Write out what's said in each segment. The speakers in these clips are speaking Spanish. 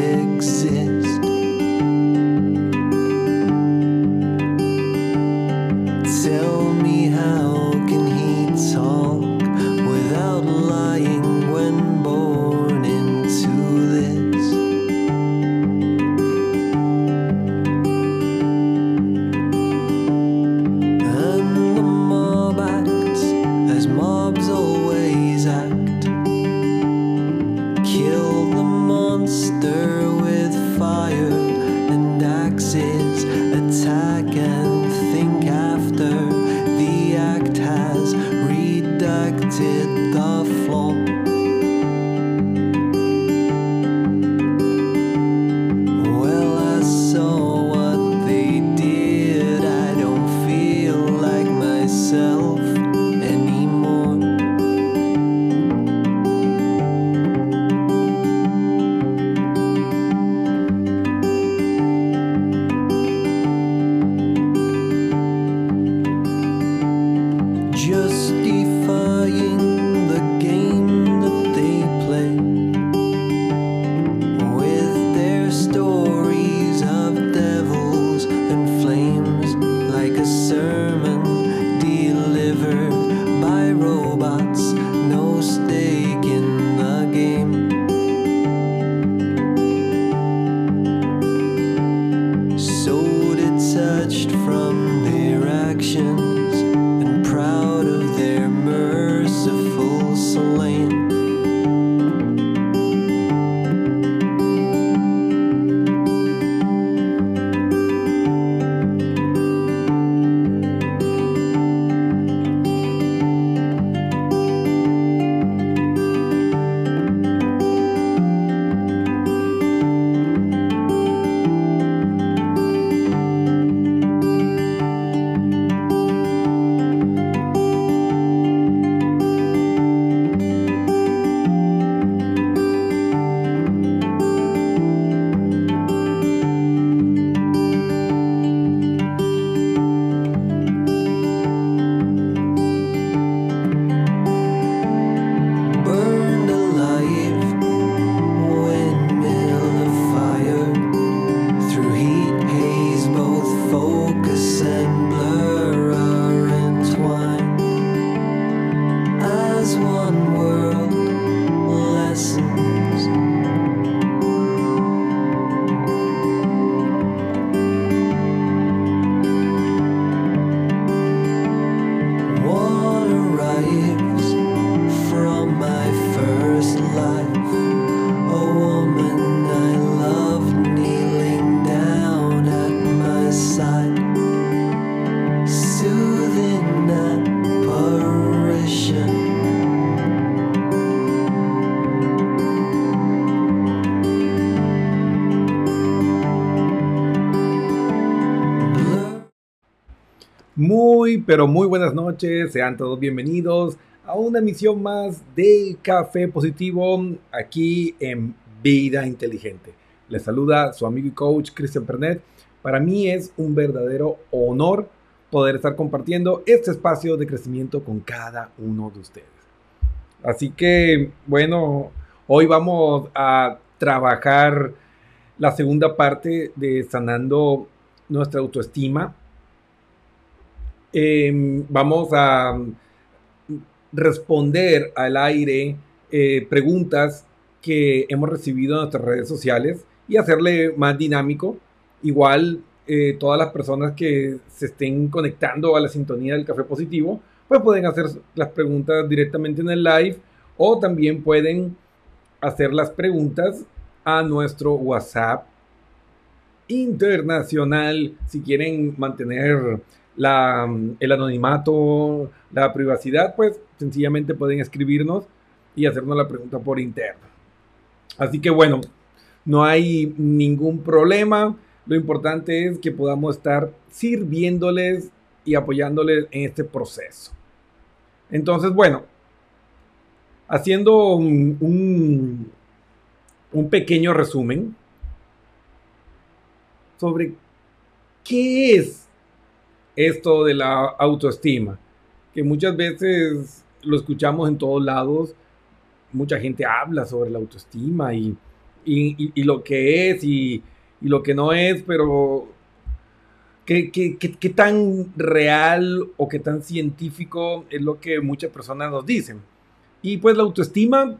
big Pero muy buenas noches, sean todos bienvenidos a una emisión más de Café Positivo aquí en Vida Inteligente. Les saluda su amigo y coach Cristian Pernet. Para mí es un verdadero honor poder estar compartiendo este espacio de crecimiento con cada uno de ustedes. Así que, bueno, hoy vamos a trabajar la segunda parte de sanando nuestra autoestima. Em, vamos a responder al aire eh, preguntas que hemos recibido en nuestras redes sociales y hacerle más dinámico. Igual eh, todas las personas que se estén conectando a la sintonía del café positivo, pues pueden hacer las preguntas directamente en el live o también pueden hacer las preguntas a nuestro WhatsApp internacional si quieren mantener la, el anonimato, la privacidad, pues sencillamente pueden escribirnos y hacernos la pregunta por interno. Así que bueno, no hay ningún problema. Lo importante es que podamos estar sirviéndoles y apoyándoles en este proceso. Entonces, bueno, haciendo un, un pequeño resumen, sobre qué es esto de la autoestima, que muchas veces lo escuchamos en todos lados, mucha gente habla sobre la autoestima y, lo que es y, lo que no es, pero ¿qué, qué, tan real o qué tan científico es lo que muchas personas nos dicen? Y pues la autoestima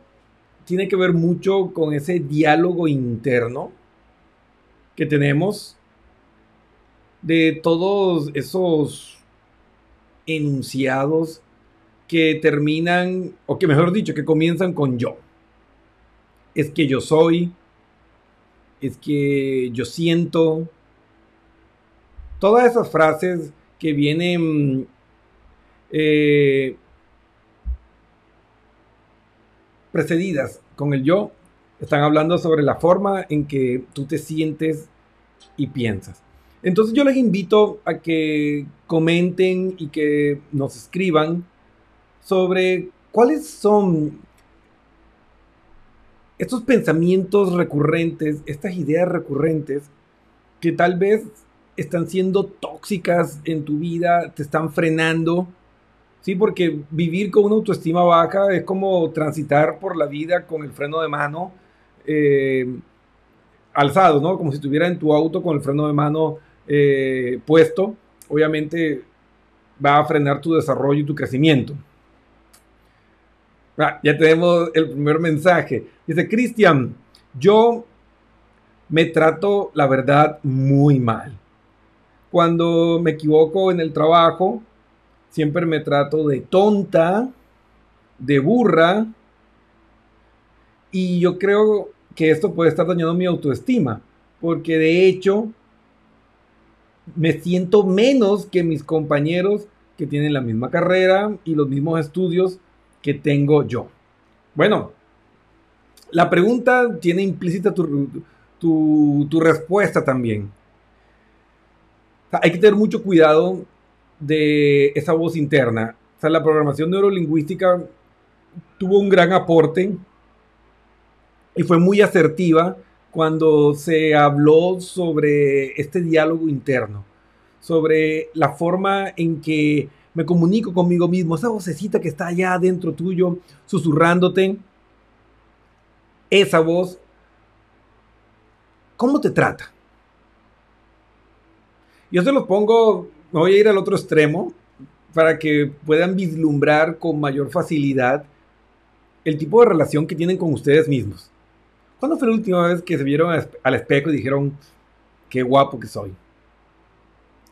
tiene que ver mucho con ese diálogo interno que tenemos de todos esos enunciados que terminan, o que mejor dicho, que comienzan con yo. Es que yo soy, es que yo siento. Todas esas frases que vienen eh, precedidas con el yo están hablando sobre la forma en que tú te sientes y piensas. Entonces yo les invito a que comenten y que nos escriban sobre cuáles son estos pensamientos recurrentes, estas ideas recurrentes que tal vez están siendo tóxicas en tu vida, te están frenando, ¿sí? Porque vivir con una autoestima baja es como transitar por la vida con el freno de mano eh, alzado, ¿no? Como si estuviera en tu auto con el freno de mano eh, puesto. Obviamente va a frenar tu desarrollo y tu crecimiento. Ah, ya tenemos el primer mensaje. Dice, Cristian, yo me trato, la verdad, muy mal. Cuando me equivoco en el trabajo, siempre me trato de tonta, de burra, y yo creo que esto puede estar dañando mi autoestima, porque de hecho me siento menos que mis compañeros que tienen la misma carrera y los mismos estudios que tengo yo. Bueno, la pregunta tiene implícita tu, respuesta también. hay que tener mucho cuidado de esa voz interna. O sea, la programación neurolingüística tuvo un gran aporte y fue muy asertiva cuando se habló sobre este diálogo interno, sobre la forma en que me comunico conmigo mismo, esa vocecita que está allá dentro tuyo, susurrándote, esa voz, ¿cómo te trata? Yo se los pongo, me voy a ir al otro extremo para que puedan vislumbrar con mayor facilidad el tipo de relación que tienen con ustedes mismos. ¿Cuándo fue la última vez que se vieron al espejo y dijeron, qué guapo que soy?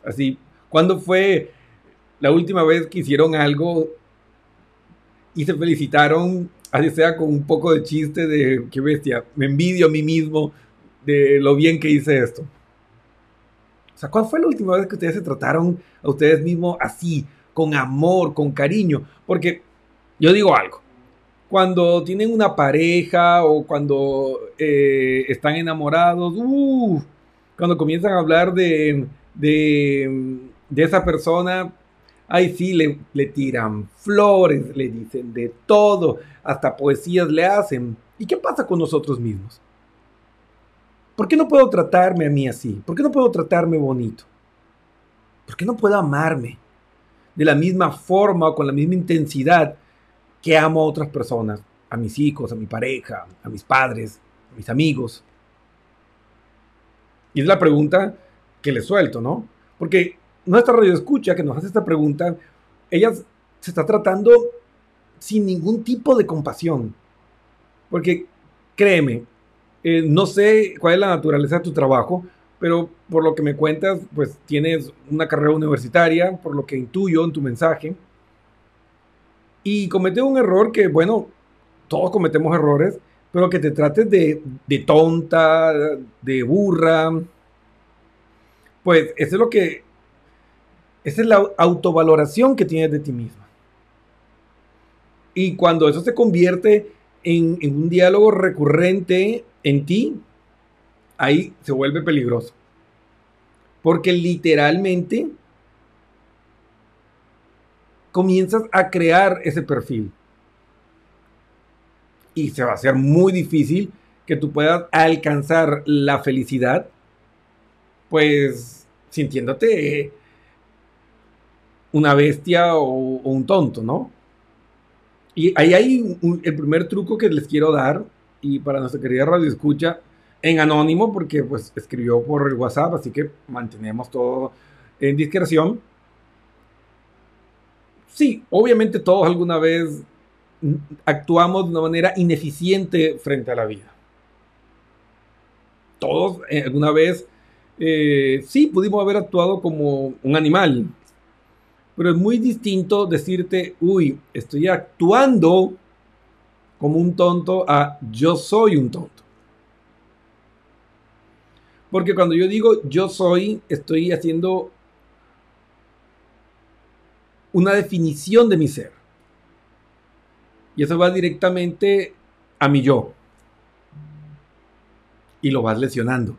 Así, ¿cuándo fue la última vez que hicieron algo y se felicitaron, así sea con un poco de chiste de, qué bestia, me envidio a mí mismo de lo bien que hice esto? O sea, ¿cuándo fue la última vez que ustedes se trataron a ustedes mismos así, con amor, con cariño? Porque yo digo algo, cuando tienen una pareja o cuando eh, están enamorados, cuando comienzan a hablar de, de, esa persona, Ahí sí le, le tiran flores, le dicen de todo, hasta poesías le hacen. ¿Y qué pasa con nosotros mismos? ¿Por qué no puedo tratarme a mí así? ¿Por qué no puedo tratarme bonito? ¿Por qué no puedo amarme de la misma forma o con la misma intensidad que amo a otras personas? A mis hijos, a mi pareja, a mis padres, a mis amigos. Y es la pregunta que le suelto, ¿no? Porque nuestra radio escucha que nos hace esta pregunta, ella se está tratando sin ningún tipo de compasión. Porque créeme, eh, no sé cuál es la naturaleza de tu trabajo, pero por lo que me cuentas, pues tienes una carrera universitaria, por lo que intuyo en tu mensaje. Y comete un error que, bueno, todos cometemos errores, pero que te trates de, de tonta, de burra. Pues eso es lo que esa es la autovaloración que tienes de ti misma. Y cuando eso se convierte en, un diálogo recurrente en ti, ahí se vuelve peligroso. Porque literalmente comienzas a crear ese perfil. Y se va a hacer muy difícil que tú puedas alcanzar la felicidad, pues sintiéndote una bestia o, un tonto, ¿no? Y ahí hay el primer truco que les quiero dar, y para nuestra querida radio escucha, en anónimo, porque pues escribió por el WhatsApp, así que mantenemos todo en discreción. Sí, obviamente todos alguna vez actuamos de una manera ineficiente frente a la vida. Todos eh, alguna vez, eh, sí, pudimos haber actuado como un animal, pero es muy distinto decirte, uy, estoy actuando como un tonto a yo soy un tonto. Porque cuando yo digo yo soy, estoy haciendo una definición de mi ser. Y eso va directamente a mi yo. Y lo vas lesionando.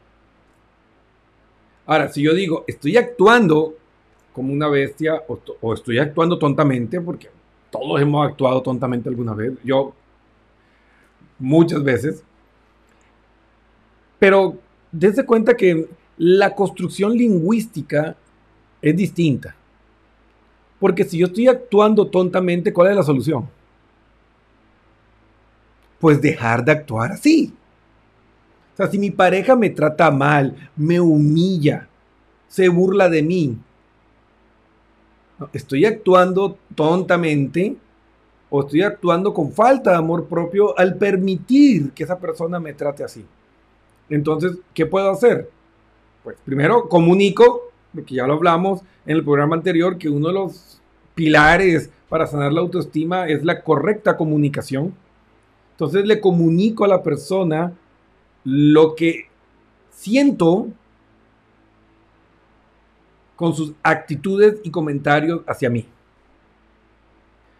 Ahora, si yo digo, estoy actuando como una bestia o, estoy actuando tontamente, porque todos hemos actuado tontamente alguna vez, yo muchas veces, pero desde cuenta que la construcción lingüística es distinta. Porque si yo estoy actuando tontamente, ¿cuál es la solución? Pues dejar de actuar así. O sea, si mi pareja me trata mal, me humilla, se burla de mí, estoy actuando tontamente o estoy actuando con falta de amor propio al permitir que esa persona me trate así. Entonces, ¿qué puedo hacer? Pues primero comunico, porque ya lo hablamos en el programa anterior, que uno de los pilares para sanar la autoestima es la correcta comunicación. Entonces le comunico a la persona lo que siento con sus actitudes y comentarios hacia mí.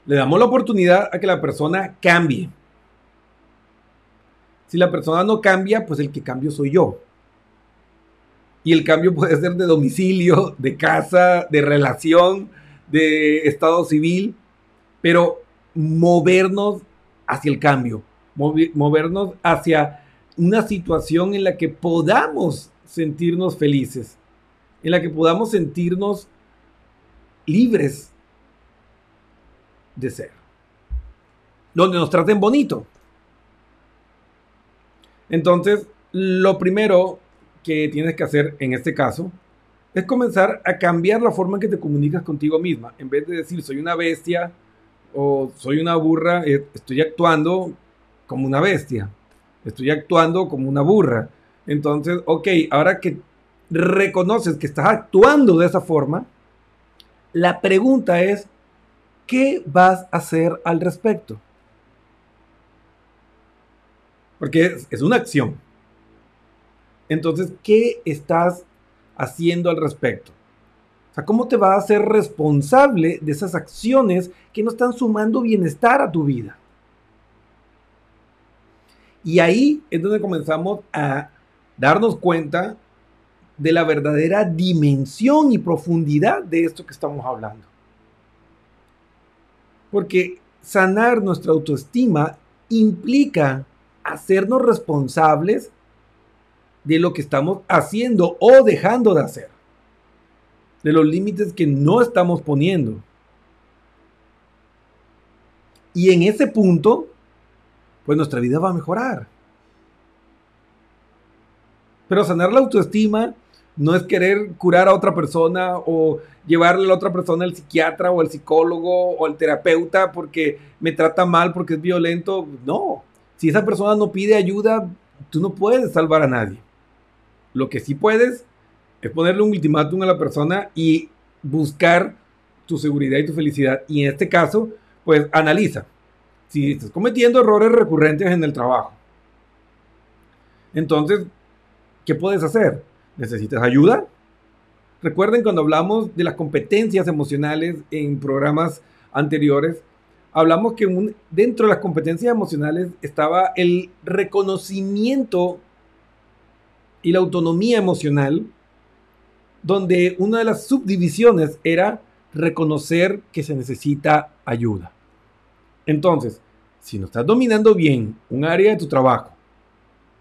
Le damos la oportunidad a que la persona cambie. Si la persona no cambia, pues el que cambio soy yo. Y el cambio puede ser de domicilio, de casa, de relación, de estado civil, pero movernos hacia el cambio, movernos hacia una situación en la que podamos sentirnos felices en la que podamos sentirnos libres de ser. Donde nos traten bonito. Entonces, lo primero que tienes que hacer en este caso es comenzar a cambiar la forma en que te comunicas contigo misma. En vez de decir soy una bestia o soy una burra, eh, estoy actuando como una bestia. Estoy actuando como una burra. Entonces, ok, ahora que reconoces que estás actuando de esa forma, la pregunta es, ¿qué vas a hacer al respecto? Porque es, una acción. Entonces, ¿qué estás haciendo al respecto? O sea, ¿cómo te vas a hacer responsable de esas acciones que no están sumando bienestar a tu vida? Y ahí es donde comenzamos a darnos cuenta de la verdadera dimensión y profundidad de esto que estamos hablando. Porque sanar nuestra autoestima implica hacernos responsables de lo que estamos haciendo o dejando de hacer, de los límites que no estamos poniendo. Y en ese punto, pues nuestra vida va a mejorar. Pero sanar la autoestima no es querer curar a otra persona o llevarle a la otra persona al psiquiatra o al psicólogo o al terapeuta porque me trata mal, porque es violento. No, si esa persona no pide ayuda, tú no puedes salvar a nadie. Lo que sí puedes es ponerle un ultimátum a la persona y buscar tu seguridad y tu felicidad. Y en este caso, pues analiza si estás cometiendo errores recurrentes en el trabajo. Entonces, ¿qué puedes hacer? ¿Necesitas ayuda? Recuerden cuando hablamos de las competencias emocionales en programas anteriores, hablamos que dentro de las competencias emocionales estaba el reconocimiento y la autonomía emocional, donde una de las subdivisiones era reconocer que se necesita ayuda. Entonces, si no estás dominando bien un área de tu trabajo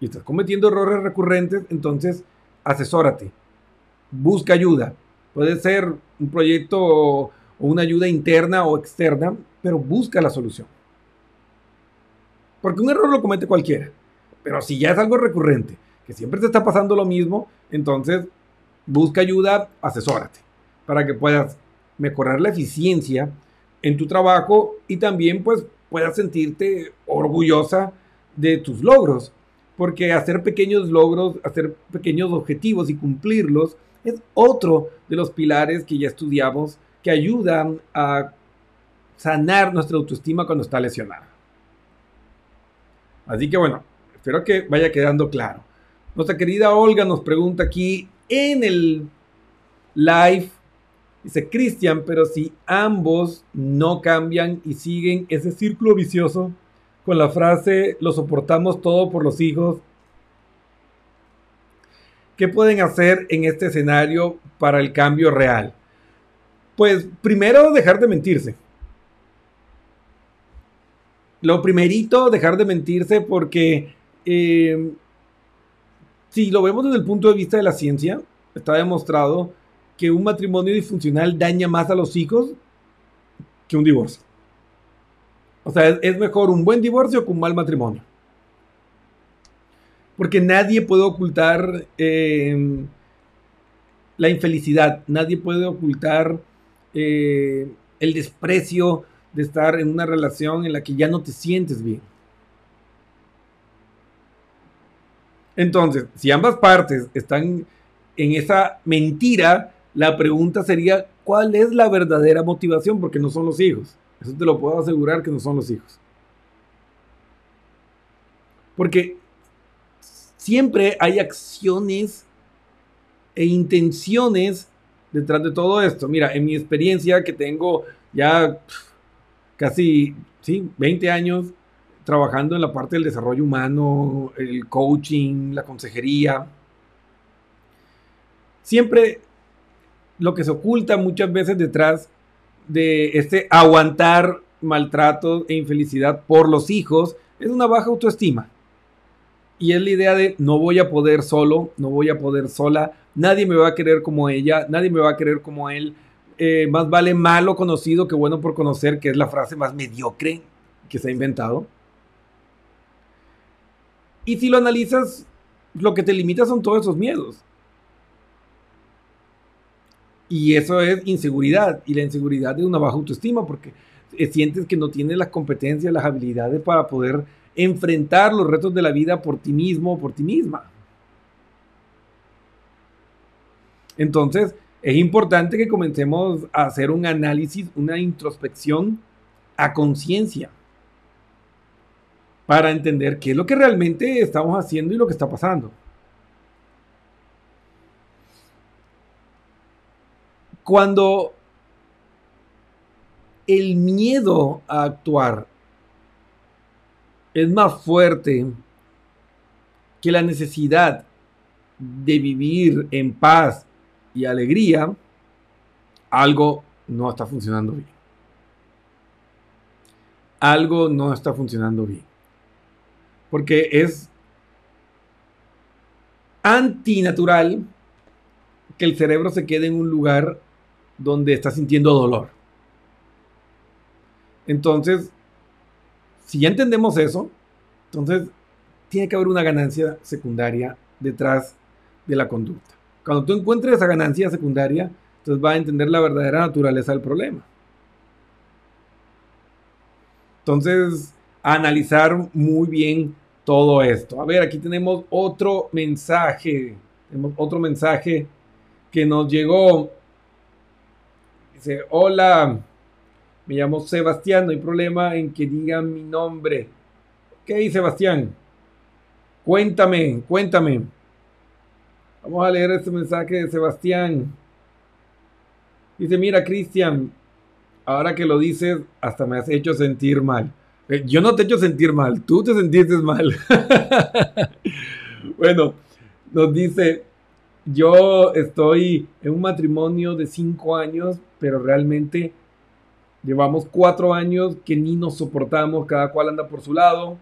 y estás cometiendo errores recurrentes, entonces asesórate, busca ayuda. Puede ser un proyecto o una ayuda interna o externa, pero busca la solución. Porque un error lo comete cualquiera. Pero si ya es algo recurrente, siempre te está pasando lo mismo, entonces busca ayuda, asesórate, para que puedas mejorar la eficiencia en tu trabajo y también pues puedas sentirte orgullosa de tus logros. Porque hacer pequeños logros, hacer pequeños objetivos y cumplirlos es otro de los pilares que ya estudiamos que ayudan a sanar nuestra autoestima cuando está lesionada. Así que bueno, espero que vaya quedando claro. Nuestra querida Olga nos pregunta aquí en el live Dice Cristian, pero si ambos no cambian y siguen ese círculo vicioso con la frase lo soportamos todo por los hijos, ¿qué pueden hacer en este escenario para el cambio real? Pues primero dejar de mentirse. Lo primerito, dejar de mentirse porque eh, si lo vemos desde el punto de vista de la ciencia, está demostrado que un matrimonio disfuncional daña más a los hijos que un divorcio. O sea, es, mejor un buen divorcio que un mal matrimonio. Porque nadie puede ocultar eh, la infelicidad, nadie puede ocultar eh, el desprecio de estar en una relación en la que ya no te sientes bien. Entonces, si ambas partes están en esa mentira, la pregunta sería, ¿cuál es la verdadera motivación? Porque no son los hijos. Eso te lo puedo asegurar que no son los hijos. Porque siempre hay acciones e intenciones detrás de todo esto. Mira, en mi experiencia que tengo ya casi sí, 20 años trabajando en la parte del desarrollo humano, el coaching, la consejería, siempre lo que se oculta muchas veces detrás de este aguantar maltrato e infelicidad por los hijos es una baja autoestima. Y es la idea de no voy a poder solo, no voy a poder sola, nadie me va a querer como ella, nadie me va a querer como él. Eh, más vale malo conocido que bueno por conocer, que es la frase más mediocre que se ha inventado. Y si lo analizas, lo que te limita son todos esos miedos. Y eso es inseguridad. Y la inseguridad es una baja autoestima porque eh, sientes que no tienes las competencias, las habilidades para poder enfrentar los retos de la vida por ti mismo o por ti misma. Entonces, es importante que comencemos a hacer un análisis, una introspección a conciencia para entender qué es lo que realmente estamos haciendo y lo que está pasando. Cuando el miedo a actuar es más fuerte que la necesidad de vivir en paz y alegría, algo no está funcionando bien. algo no está funcionando bien. Porque es antinatural que el cerebro se quede en un lugar donde está sintiendo dolor. Entonces, si ya entendemos eso, entonces tiene que haber una ganancia secundaria detrás de la conducta. Cuando tú encuentres esa ganancia secundaria, entonces vas a entender la verdadera naturaleza del problema. Entonces, analizar muy bien todo esto. A ver, aquí tenemos otro mensaje. Tenemos otro mensaje que nos llegó. Dice, hola, me llamo Sebastián, no hay problema en que digan mi nombre. Ok, Sebastián, cuéntame, cuéntame. Vamos a leer este mensaje de Sebastián. Dice, mira, Cristian, ahora que lo dices, hasta me has hecho sentir mal. Eh, yo no te he hecho sentir mal, tú te sentiste mal. bueno, nos dice, yo estoy en un matrimonio de cinco años, pero realmente llevamos cuatro años que ni nos soportamos, cada cual anda por su lado.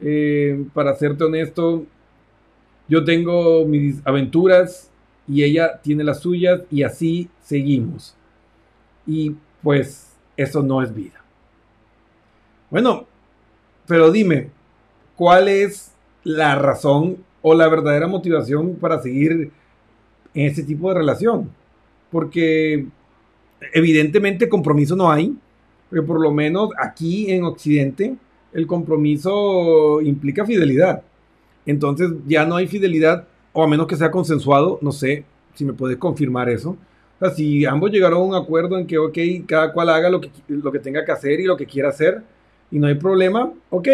Eh, para serte honesto, yo tengo mis aventuras y ella tiene las suyas y así seguimos. Y pues eso no es vida. Bueno, pero dime, ¿cuál es la razón o la verdadera motivación para seguir en ese tipo de relación? Porque evidentemente compromiso no hay, pero por lo menos aquí en Occidente el compromiso implica fidelidad. Entonces ya no hay fidelidad, o a menos que sea consensuado, no sé si me puedes confirmar eso. O sea, si ambos llegaron a un acuerdo en que, ok, cada cual haga lo que, lo que tenga que hacer y lo que quiera hacer, y no hay problema, ok.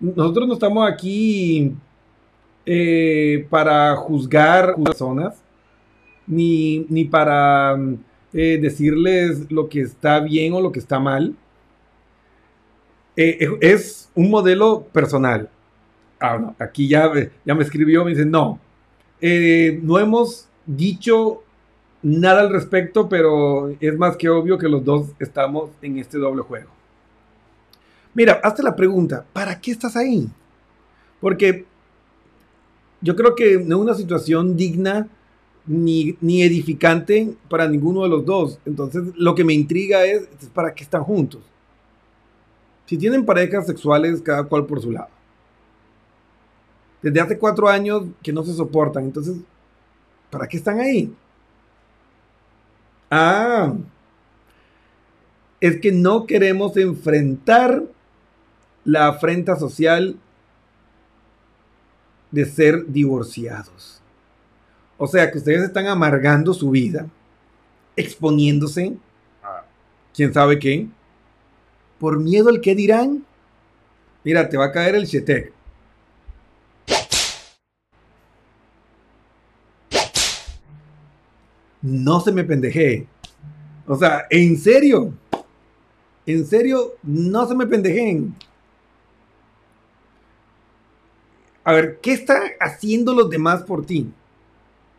Nosotros no estamos aquí eh, para juzgar personas, ni, ni para eh, decirles lo que está bien o lo que está mal. Eh, es un modelo personal. Ah, aquí ya, ya me escribió, me dice, no, no hemos dicho nada al respecto, pero es más que obvio que los dos estamos en este doble juego. Mira, hazte la pregunta, ¿para qué estás ahí? Porque yo creo que no es una situación digna ni, ni, edificante para ninguno de los dos. Entonces, lo que me intriga es, ¿para qué están juntos? Si tienen parejas sexuales, cada cual por su lado. Desde hace cuatro años que no se soportan. Entonces, ¿para qué están ahí? Ah, es que no queremos enfrentar la afrenta social de ser divorciados. O sea que ustedes están amargando su vida, exponiéndose a quién sabe qué, por miedo al que dirán. Mira, te va a caer el chetec. No se me pendeje. O sea, en serio, en serio, no se me pendejen. A ver, ¿qué están haciendo los demás por ti?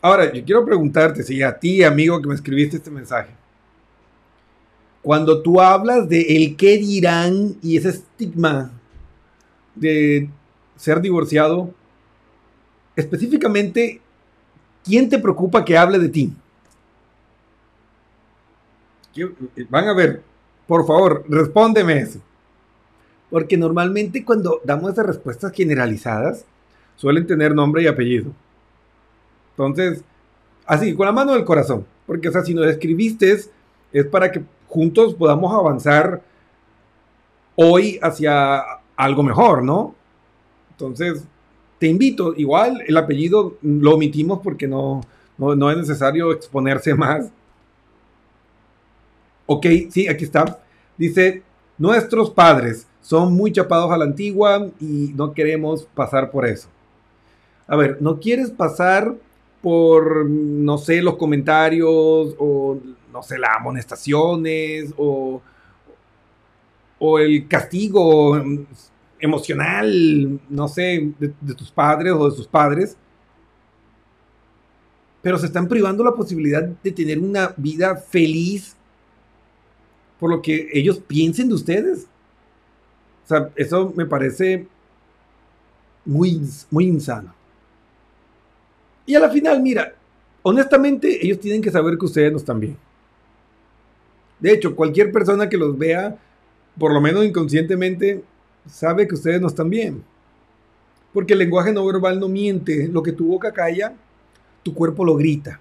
Ahora, yo quiero preguntarte, si a ti, amigo, que me escribiste este mensaje, cuando tú hablas de el qué dirán y ese estigma de ser divorciado, específicamente, ¿quién te preocupa que hable de ti? Van a ver, por favor, respóndeme eso. Porque normalmente cuando damos esas respuestas generalizadas, suelen tener nombre y apellido. Entonces, así, con la mano del corazón. Porque, o sea, si nos escribiste, es para que juntos podamos avanzar hoy hacia algo mejor, ¿no? Entonces, te invito, igual el apellido lo omitimos porque no, no, no es necesario exponerse más Ok, sí, aquí está. Dice, nuestros padres son muy chapados a la antigua y no queremos pasar por eso. A ver, ¿no quieres pasar por, no sé, los comentarios o, no sé, las amonestaciones o, o el castigo emocional, no sé, de, de tus padres o de sus padres? Pero se están privando la posibilidad de tener una vida feliz por lo que ellos piensen de ustedes. O sea, eso me parece muy, muy insano. Y a la final, mira, honestamente, ellos tienen que saber que ustedes no están bien. De hecho, cualquier persona que los vea, por lo menos inconscientemente, sabe que ustedes no están bien. Porque el lenguaje no verbal no miente. Lo que tu boca calla, tu cuerpo lo grita.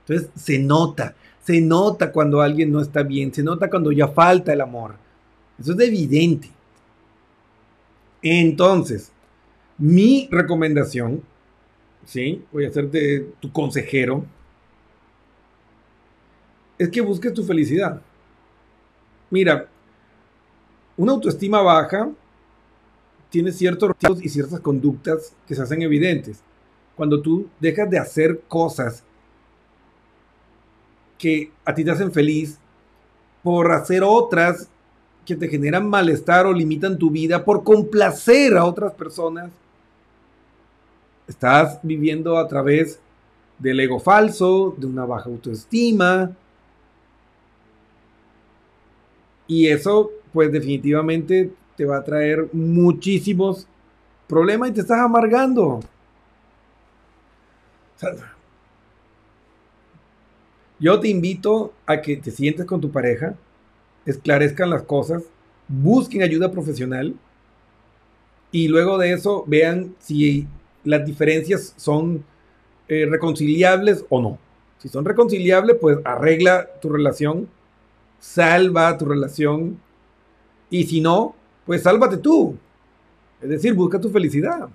Entonces se nota, se nota cuando alguien no está bien, se nota cuando ya falta el amor. Eso es evidente. Entonces, mi recomendación, ¿sí? Voy a hacerte tu consejero, es que busques tu felicidad. Mira, una autoestima baja tiene ciertos y ciertas conductas que se hacen evidentes. Cuando tú dejas de hacer cosas que a ti te hacen feliz por hacer otras que te generan malestar o limitan tu vida, por complacer a otras personas, estás viviendo a través del ego falso, de una baja autoestima. Y eso, pues definitivamente te va a traer muchísimos problemas y te estás amargando. Yo te invito a que te sientes con tu pareja, esclarezcan las cosas, busquen ayuda profesional y luego de eso vean si las diferencias son eh, reconciliables o no. Si son reconciliables, pues arregla tu relación, salva tu relación y si no, pues sálvate tú. Es decir, busca tu felicidad.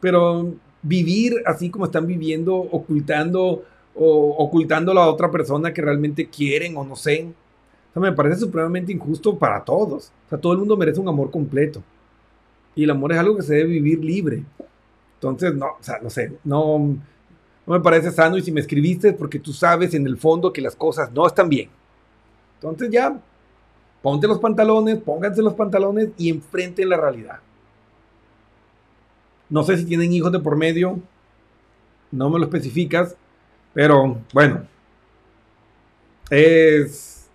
Pero vivir así como están viviendo, ocultando o ocultando a la otra persona que realmente quieren o no sé. O sea, me parece supremamente injusto para todos. O sea, todo el mundo merece un amor completo. Y el amor es algo que se debe vivir libre. Entonces, no, o sea, no sé, no, no me parece sano. Y si me escribiste es porque tú sabes en el fondo que las cosas no están bien. Entonces ya, ponte los pantalones, pónganse los pantalones y enfrenten la realidad. No sé si tienen hijos de por medio, no me lo especificas, pero bueno, es,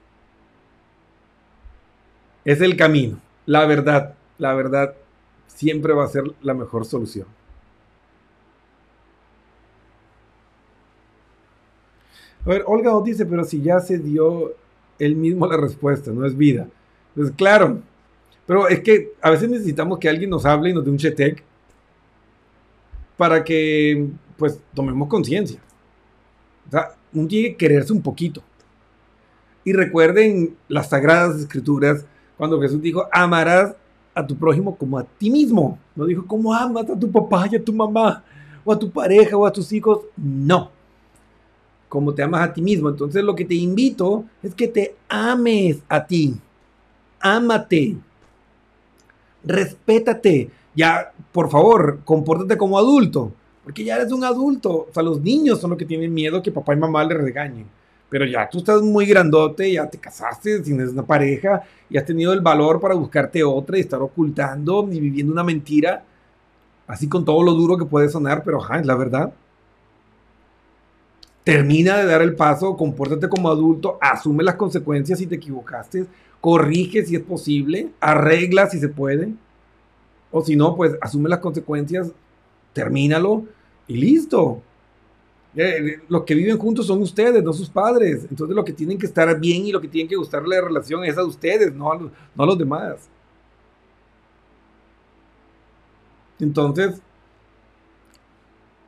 es el camino. La verdad, la verdad siempre va a ser la mejor solución. A ver, Olga nos dice, pero si ya se dio él mismo la respuesta, no es vida. Pues claro, pero es que a veces necesitamos que alguien nos hable y nos dé un chetec para que pues tomemos conciencia. O sea, uno tiene que quererse un poquito. Y recuerden las sagradas escrituras cuando Jesús dijo, amarás a tu prójimo como a ti mismo. No dijo, ¿cómo amas a tu papá y a tu mamá? O a tu pareja o a tus hijos. No como te amas a ti mismo. Entonces lo que te invito es que te ames a ti. Ámate. Respétate. Ya, por favor, compórtate como adulto. Porque ya eres un adulto. O sea, los niños son los que tienen miedo que papá y mamá le regañen. Pero ya tú estás muy grandote, ya te casaste, tienes una pareja y has tenido el valor para buscarte otra y estar ocultando y viviendo una mentira. Así con todo lo duro que puede sonar, pero ajá, es la verdad termina de dar el paso, compórtate como adulto, asume las consecuencias si te equivocaste, corrige si es posible, arregla si se puede, o si no, pues asume las consecuencias, termínalo y listo. Eh, eh, los que viven juntos son ustedes, no sus padres. Entonces lo que tienen que estar bien y lo que tienen que gustarle la relación es a ustedes, no a los, no a los demás. Entonces,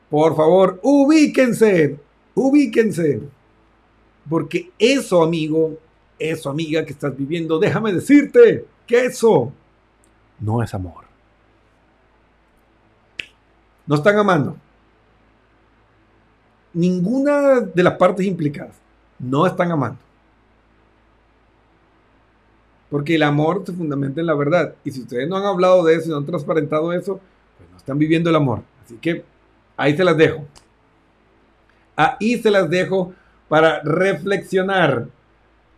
por favor, ubíquense ubíquense. Porque eso, amigo, eso, amiga que estás viviendo, déjame decirte que eso no es amor. No están amando. Ninguna de las partes implicadas no están amando. Porque el amor se fundamenta en la verdad. Y si ustedes no han hablado de eso y no han transparentado eso, pues no están viviendo el amor. Así que ahí se las dejo. Ahí se las dejo para reflexionar.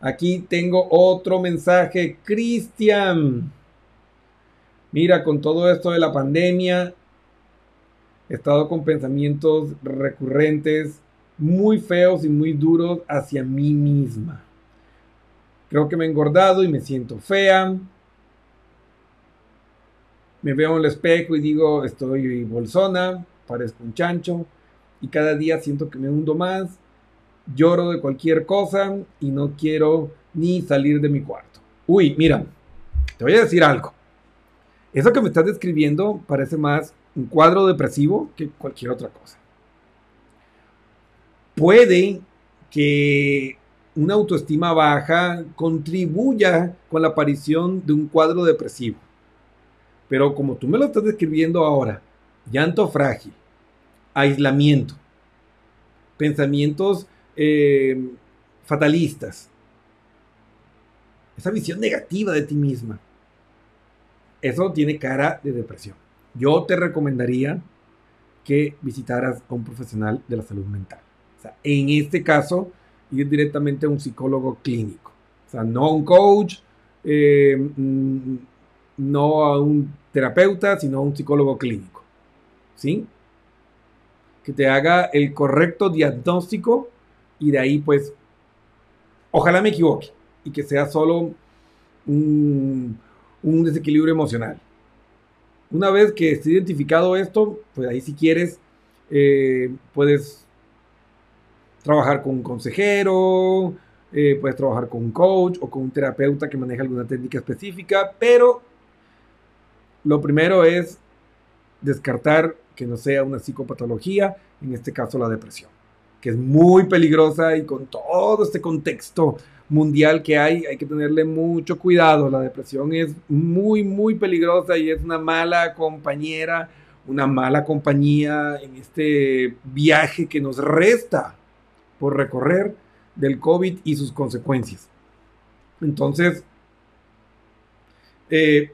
Aquí tengo otro mensaje. Cristian. Mira, con todo esto de la pandemia, he estado con pensamientos recurrentes muy feos y muy duros hacia mí misma. Creo que me he engordado y me siento fea. Me veo en el espejo y digo, estoy bolsona, parezco un chancho. Y cada día siento que me hundo más. Lloro de cualquier cosa y no quiero ni salir de mi cuarto. Uy, mira, te voy a decir algo. Eso que me estás describiendo parece más un cuadro depresivo que cualquier otra cosa. Puede que una autoestima baja contribuya con la aparición de un cuadro depresivo. Pero como tú me lo estás describiendo ahora, llanto frágil, aislamiento, pensamientos eh, fatalistas, esa visión negativa de ti misma, eso tiene cara de depresión. Yo te recomendaría que visitaras a un profesional de la salud mental. En este caso, ir directamente a un psicólogo clínico. O sea, no a un coach, eh, mm, no a un terapeuta, sino a un psicólogo clínico. ¿Sí? Que te haga el correcto diagnóstico y de ahí, pues, ojalá me equivoque y que sea solo un desequilibrio emocional. Una vez que esté identificado esto, pues ahí si quieres, eh, puedes trabajar con un consejero, eh, puedes trabajar con un coach o con un terapeuta que maneja alguna técnica específica, pero lo primero es descartar que no sea una psicopatología, en este caso la depresión, que es muy peligrosa y con todo este contexto mundial que hay, hay que tenerle mucho cuidado. La depresión es muy, muy peligrosa y es una mala compañera, una mala compañía en este viaje que nos resta por recorrer del COVID y sus consecuencias. Entonces, eh,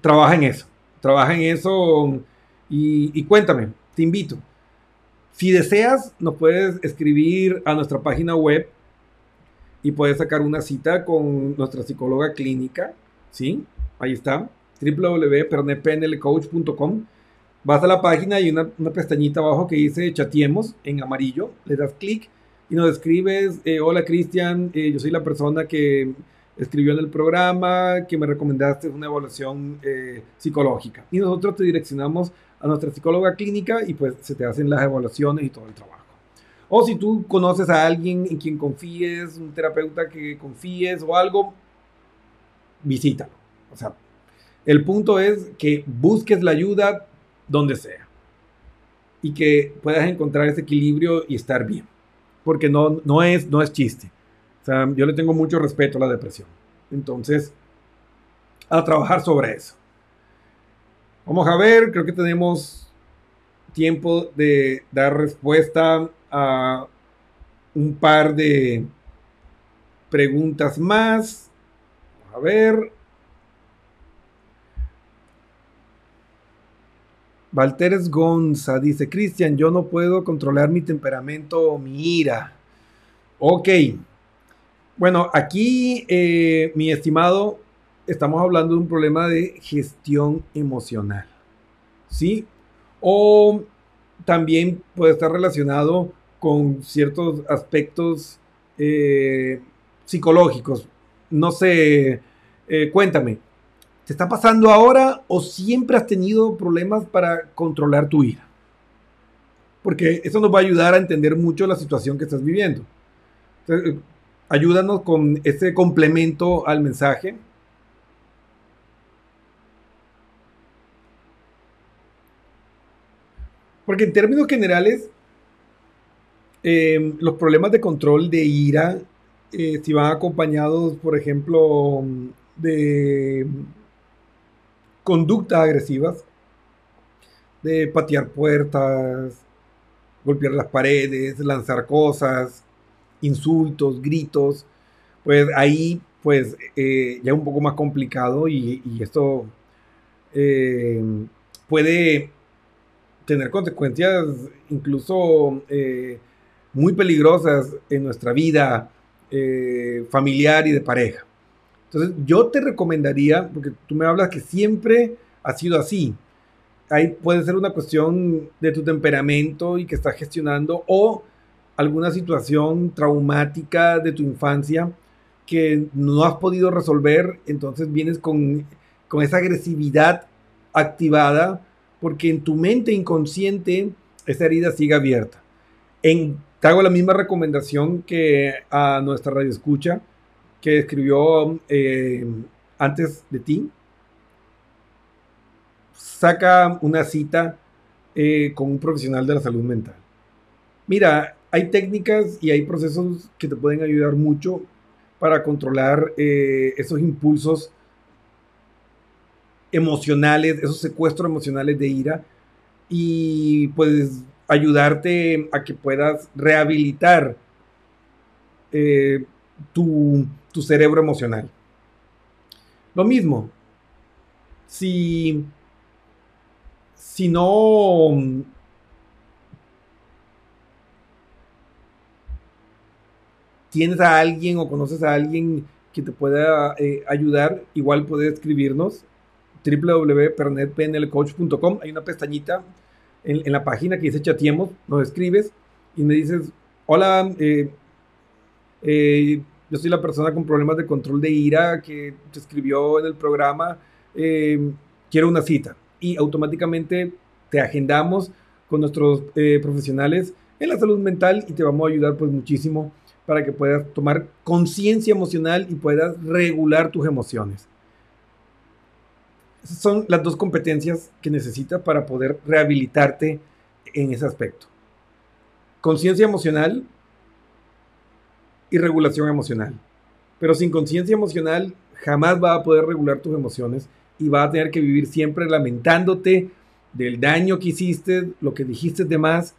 trabaja en eso, trabaja en eso y, y cuéntame, te invito. Si deseas, nos puedes escribir a nuestra página web y puedes sacar una cita con nuestra psicóloga clínica, ¿sí? Ahí está, www.pernepnlcoach.com vas a la página y una, una pestañita abajo que dice chatiemos en amarillo, le das clic y nos escribes, eh, hola Cristian, eh, yo soy la persona que escribió en el programa, que me recomendaste una evaluación eh, psicológica. Y nosotros te direccionamos a nuestra psicóloga clínica y pues se te hacen las evaluaciones y todo el trabajo. O si tú conoces a alguien en quien confíes, un terapeuta que confíes o algo, visítalo. O sea, el punto es que busques la ayuda, donde sea. Y que puedas encontrar ese equilibrio y estar bien. Porque no, no, es, no es chiste. O sea, yo le tengo mucho respeto a la depresión. Entonces, a trabajar sobre eso. Vamos a ver, creo que tenemos tiempo de dar respuesta a un par de preguntas más. a ver. Valteres Gonza dice, Cristian, yo no puedo controlar mi temperamento o mi ira. Ok. Bueno, aquí, eh, mi estimado, estamos hablando de un problema de gestión emocional. ¿Sí? O también puede estar relacionado con ciertos aspectos eh, psicológicos. No sé, eh, cuéntame, ¿Te está pasando ahora o siempre has tenido problemas para controlar tu ira? Porque eso nos va a ayudar a entender mucho la situación que estás viviendo. Ayúdanos con ese complemento al mensaje. Porque en términos generales, eh, los problemas de control de ira, eh, si van acompañados, por ejemplo, de conductas agresivas, de patear puertas, golpear las paredes, lanzar cosas, insultos, gritos, pues ahí pues eh, ya un poco más complicado y, esto eh, puede tener consecuencias incluso eh, muy peligrosas en nuestra vida familiar y de pareja. Entonces, yo te recomendaría, porque tú me hablas que siempre ha sido así, ahí puede ser una cuestión de tu temperamento y que estás gestionando o alguna situación traumática de tu infancia que no has podido resolver, entonces vienes con, con esa agresividad activada porque en tu mente inconsciente esa herida sigue abierta. En, te hago la misma recomendación que a nuestra radio escucha que escribió eh, antes de ti. Saca una cita eh, con un profesional de la salud mental. Mira, hay técnicas y hay procesos que te pueden ayudar mucho para controlar eh, esos impulsos emocionales, esos secuestros emocionales de ira y pues ayudarte a que puedas rehabilitar eh, tu, tu cerebro emocional. Lo mismo, si, si no tienes a alguien o conoces a alguien que te pueda eh, ayudar, igual puedes escribirnos www.pernetpnlcoach.com. Hay una pestañita en, la página que dice chatiemos, nos escribes y me dices, hola, eh, eh, yo soy la persona con problemas de control de ira que te escribió en el programa, quiero una cita. Y automáticamente te agendamos con nuestros profesionales en la salud mental y te vamos a ayudar pues muchísimo para que puedas tomar conciencia emocional y puedas regular tus emociones. Son las dos competencias que necesitas para poder rehabilitarte en ese aspecto. Conciencia emocional y regulación emocional. Pero sin conciencia emocional jamás va a poder regular tus emociones y va a tener que vivir siempre lamentándote del daño que hiciste, lo que dijiste de más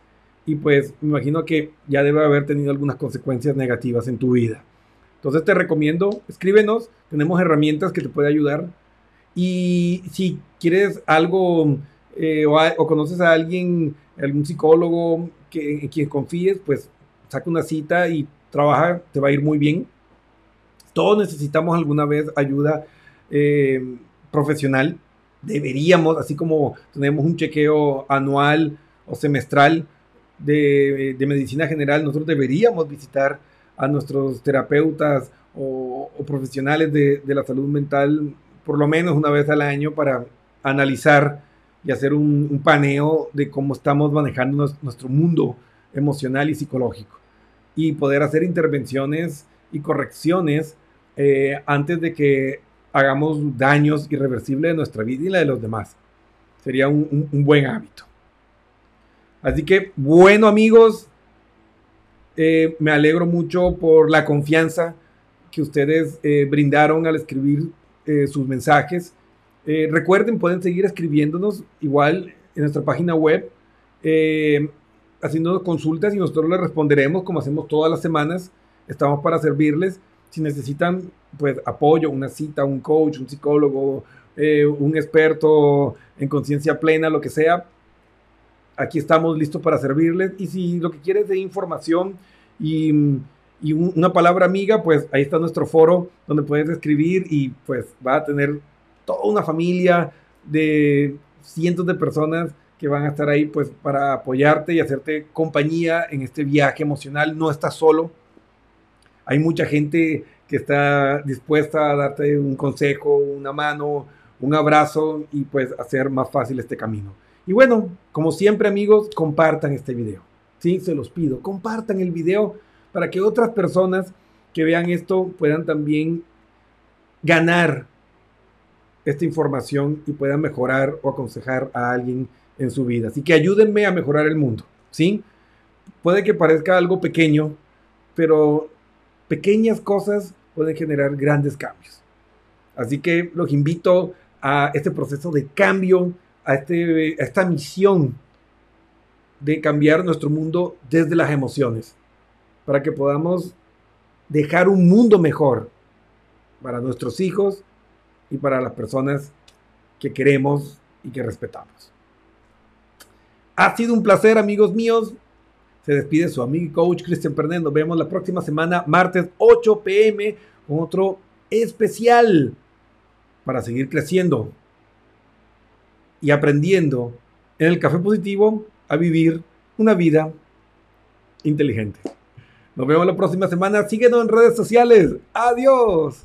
y pues me imagino que ya debe haber tenido algunas consecuencias negativas en tu vida. Entonces te recomiendo, escríbenos, tenemos herramientas que te pueden ayudar y si quieres algo eh, o, conoces a alguien, algún psicólogo que, en quien confíes, pues saca una cita y trabaja, te va a ir muy bien. Todos necesitamos alguna vez ayuda eh, profesional. Deberíamos, así como tenemos un chequeo anual o semestral, de, medicina general, nosotros deberíamos visitar a nuestros terapeutas o, profesionales de, la salud mental por lo menos una vez al año para analizar y hacer un, paneo de cómo estamos manejando nuestro mundo emocional y psicológico y poder hacer intervenciones y correcciones eh, antes de que hagamos daños irreversibles en nuestra vida y la de los demás. Sería un buen hábito. Así que, bueno amigos, eh, me alegro mucho por la confianza que ustedes eh, brindaron al escribir eh, sus mensajes. recuerden, pueden seguir escribiéndonos igual en nuestra página web, haciendo consultas y nosotros les responderemos como hacemos todas las semanas. Estamos para servirles. Si necesitan pues apoyo, una cita, un coach, un psicólogo, un experto en conciencia plena, lo que sea, aquí estamos listos para servirles. Y si lo que quieres de información y, una palabra amiga, pues ahí está nuestro foro donde puedes escribir y pues va a tener toda una familia de cientos de personas que van a estar ahí pues para apoyarte y hacerte compañía en este viaje emocional. No estás solo. Hay mucha gente que está dispuesta a darte un consejo, una mano, un abrazo y pues hacer más fácil este camino. Y bueno, como siempre amigos, compartan este video. Sí, se los pido, compartan el video para que otras personas que vean esto puedan también ganar esta información y puedan mejorar o aconsejar a alguien en su vida. Así que ayúdenme a mejorar el mundo, ¿sí? Puede que parezca algo pequeño, pero pequeñas cosas pueden generar grandes cambios. Así que los invito a este proceso de cambio este, a, esta misión de cambiar nuestro mundo desde las emociones, para que podamos dejar un mundo mejor para nuestros hijos y para las personas que queremos y que respetamos. Ha sido un placer, amigos míos. Se despide su amigo y coach Cristian Pernet. Nos vemos la próxima semana, martes 8 pm, con otro especial para seguir creciendo y aprendiendo en el Café Positivo a vivir una vida inteligente. Nos vemos la próxima semana. Síguenos en redes sociales. Adiós.